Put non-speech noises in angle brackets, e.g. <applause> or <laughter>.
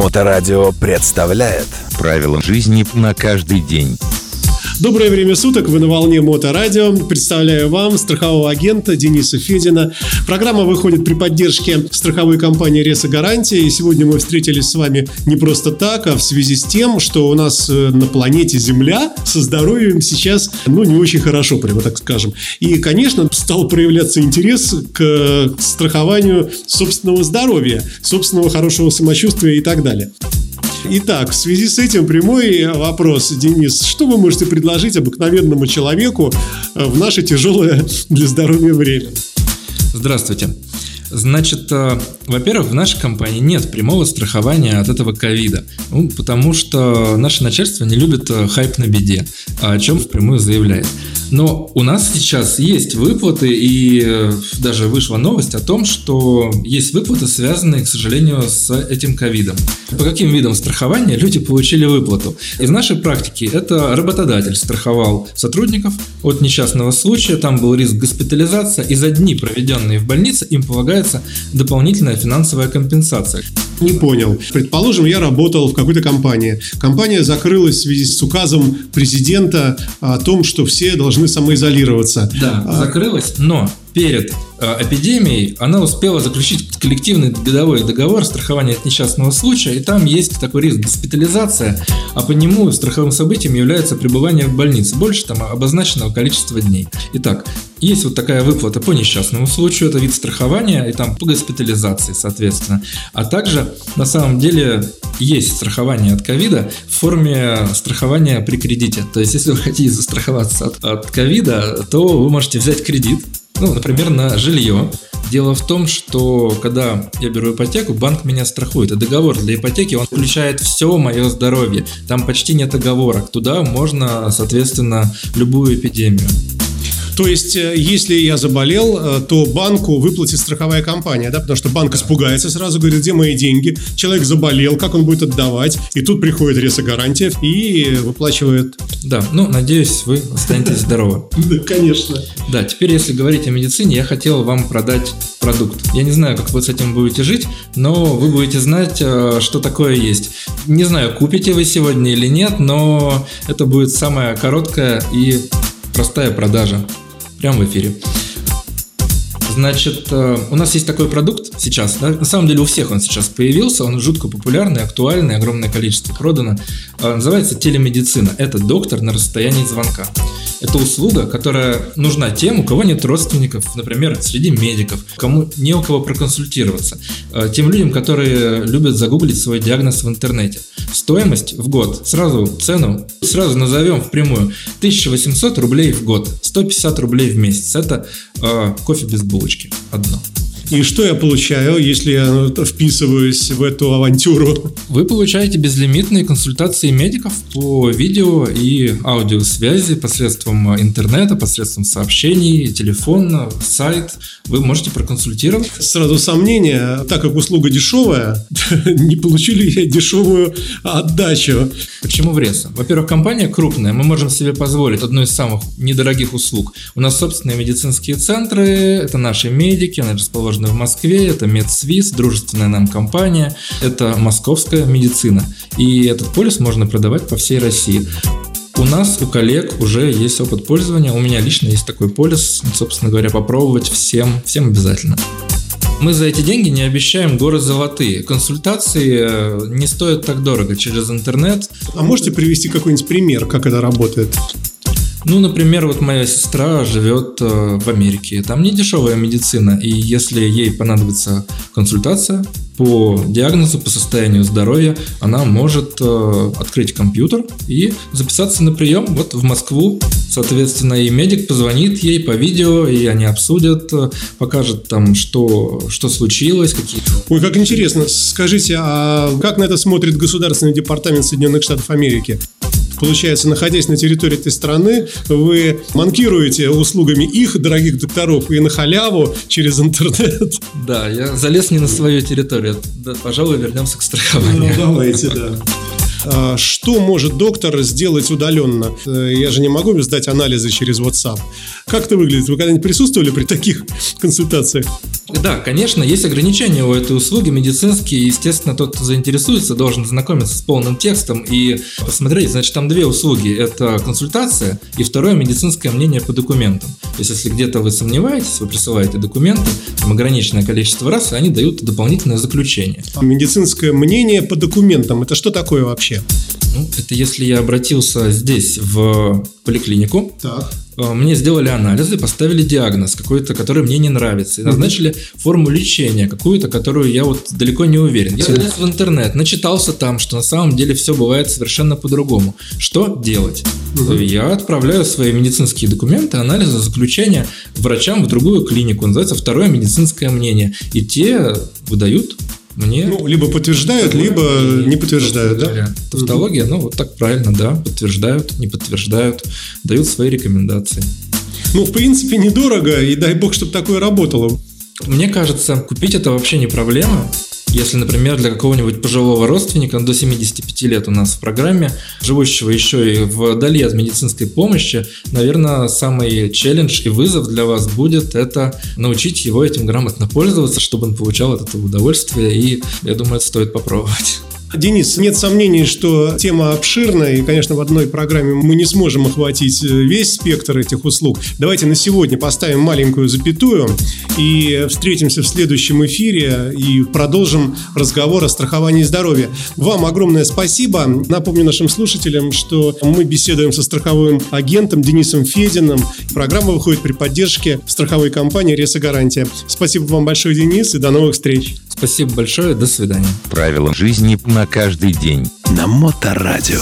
Моторадио представляет Правила жизни на каждый день. Доброе время суток, вы на волне Моторадио. Представляю вам страхового агента Дениса Федина. Программа выходит при поддержке страховой компании Реса Гарантия. И сегодня мы встретились с вами не просто так, а в связи с тем, что у нас э, на планете Земля со здоровьем сейчас, ну, не очень хорошо, прямо так скажем. И, конечно, стал проявляться интерес к страхованию собственного здоровья, собственного хорошего самочувствия и так далее. Итак, в связи с этим прямой вопрос, Денис, что вы можете предложить обыкновенному человеку э, в наше тяжелое для здоровья время? Здравствуйте. Значит, э, во-первых, в нашей компании нет прямого страхования от этого ковида, ну, потому что наше начальство не любит э, хайп на беде, о чем впрямую заявляет. Но у нас сейчас есть выплаты, и э, даже вышла новость о том, что есть выплаты, связанные, к сожалению, с этим ковидом. По каким видам страхования люди получили выплату? Из нашей практики это работодатель страховал сотрудников от несчастного случая, там был риск госпитализации, и за дни, проведенные в больнице, им полагается дополнительная финансовая компенсация. Не понял. Предположим, я работал в какой-то компании. Компания закрылась в связи с указом президента о том, что все должны самоизолироваться. Да, а... закрылась, но перед э, эпидемией она успела заключить коллективный годовой договор страхования от несчастного случая, и там есть такой риск госпитализация, а по нему страховым событием является пребывание в больнице, больше там обозначенного количества дней. Итак, есть вот такая выплата по несчастному случаю, это вид страхования, и там по госпитализации, соответственно. А также, на самом деле, есть страхование от ковида в форме страхования при кредите. То есть, если вы хотите застраховаться от ковида, то вы можете взять кредит, ну, например, на жилье. Дело в том, что когда я беру ипотеку, банк меня страхует. И договор для ипотеки, он включает все мое здоровье. Там почти нет оговорок. Туда можно, соответственно, любую эпидемию. То есть, э, если я заболел, э, то банку выплатит страховая компания, да, потому что банк испугается сразу, говорит, где мои деньги, человек заболел, как он будет отдавать, и тут приходит ресогарантия и выплачивает. Да, ну, надеюсь, вы останетесь здоровы. <laughs> Да, конечно. Да, теперь, если говорить о медицине, я хотел вам продать продукт. Я не знаю, как вы с этим будете жить, но вы будете знать, э, что такое есть. Не знаю, купите вы сегодня или нет, но это будет самая короткая и простая продажа прямо в эфире. Значит, э, у нас есть такой продукт сейчас, да? на самом деле у всех он сейчас появился, он жутко популярный, актуальный, огромное количество продано. Э, называется телемедицина. Это доктор на расстоянии звонка. Это услуга, которая нужна тем, у кого нет родственников, например, среди медиков, кому не у кого проконсультироваться, э, тем людям, которые любят загуглить свой диагноз в интернете. Стоимость в год, сразу цену, сразу назовем впрямую, 1800 рублей в год, 150 рублей в месяц. Это э, кофе без булочки одно. И что я получаю, если я вписываюсь в эту авантюру? Вы получаете безлимитные консультации медиков по видео и аудиосвязи посредством интернета, посредством сообщений, телефон, сайт. Вы можете проконсультировать. Сразу сомнение, так как услуга дешевая, <laughs> не получили я дешевую отдачу. Почему в Реса? Во-первых, компания крупная, мы можем себе позволить одну из самых недорогих услуг. У нас собственные медицинские центры, это наши медики, они расположены расположены в Москве. Это Медсвис, дружественная нам компания. Это московская медицина. И этот полис можно продавать по всей России. У нас, у коллег уже есть опыт пользования. У меня лично есть такой полис. Собственно говоря, попробовать всем, всем обязательно. Мы за эти деньги не обещаем горы золотые. Консультации э, не стоят так дорого через интернет. А можете привести какой-нибудь пример, как это работает? Ну, например, вот моя сестра живет э, в Америке. Там не дешевая медицина, и если ей понадобится консультация по диагнозу, по состоянию здоровья, она может э, открыть компьютер и записаться на прием вот в Москву. Соответственно, и медик позвонит ей по видео, и они обсудят, э, покажет там, что, что случилось, какие-то... Ой, как интересно. Скажите, а как на это смотрит Государственный департамент Соединенных Штатов Америки? Получается, находясь на территории этой страны, вы манкируете услугами их дорогих докторов и на халяву через интернет. Да, я залез не на свою территорию. Да, пожалуй, вернемся к страхованию. Ну, давайте, да. А, что может доктор сделать удаленно? Э, я же не могу сдать анализы через WhatsApp. Как это выглядит? Вы когда-нибудь присутствовали при таких <laughs> консультациях? Да, конечно, есть ограничения у этой услуги медицинские. Естественно, тот, кто заинтересуется, должен знакомиться с полным текстом и посмотреть. Значит, там две услуги. Это консультация и второе медицинское мнение по документам. То есть, если где-то вы сомневаетесь, вы присылаете документы, там ограниченное количество раз, и они дают дополнительное заключение. Медицинское мнение по документам. Это что такое вообще? Ну, это если я обратился здесь в поликлинику, Так. э, мне сделали анализы, поставили диагноз какой-то, который мне не нравится, и назначили форму лечения, какую-то, которую я вот далеко не уверен. Я залез в интернет, начитался там, что на самом деле все бывает совершенно по-другому. Что делать? Я отправляю свои медицинские документы, анализы, заключения врачам в другую клинику, называется второе медицинское мнение, и те выдают мне Ну, либо подтверждают, либо не подтверждают, да? Тавтология, ну вот так правильно, да, подтверждают, не подтверждают, дают свои рекомендации. Ну, в принципе, недорого, и дай бог, чтобы такое работало. Мне кажется, купить это вообще не проблема. Если, например, для какого-нибудь пожилого родственника до 75 лет у нас в программе, живущего еще и вдали от медицинской помощи, наверное, самый челлендж и вызов для вас будет это научить его этим грамотно пользоваться, чтобы он получал от этого удовольствие, и я думаю, это стоит попробовать. Денис, нет сомнений, что тема обширная, и, конечно, в одной программе мы не сможем охватить э, весь спектр этих услуг. Давайте на сегодня поставим маленькую запятую и встретимся в следующем эфире и продолжим разговор о страховании здоровья. Вам огромное спасибо. Напомню нашим слушателям, что мы беседуем со страховым агентом Денисом Фединым. Программа выходит при поддержке страховой компании «Реса Гарантия». Спасибо вам большое, Денис, и до новых встреч. Спасибо большое, до свидания. Правила жизни на каждый день. На Моторадио.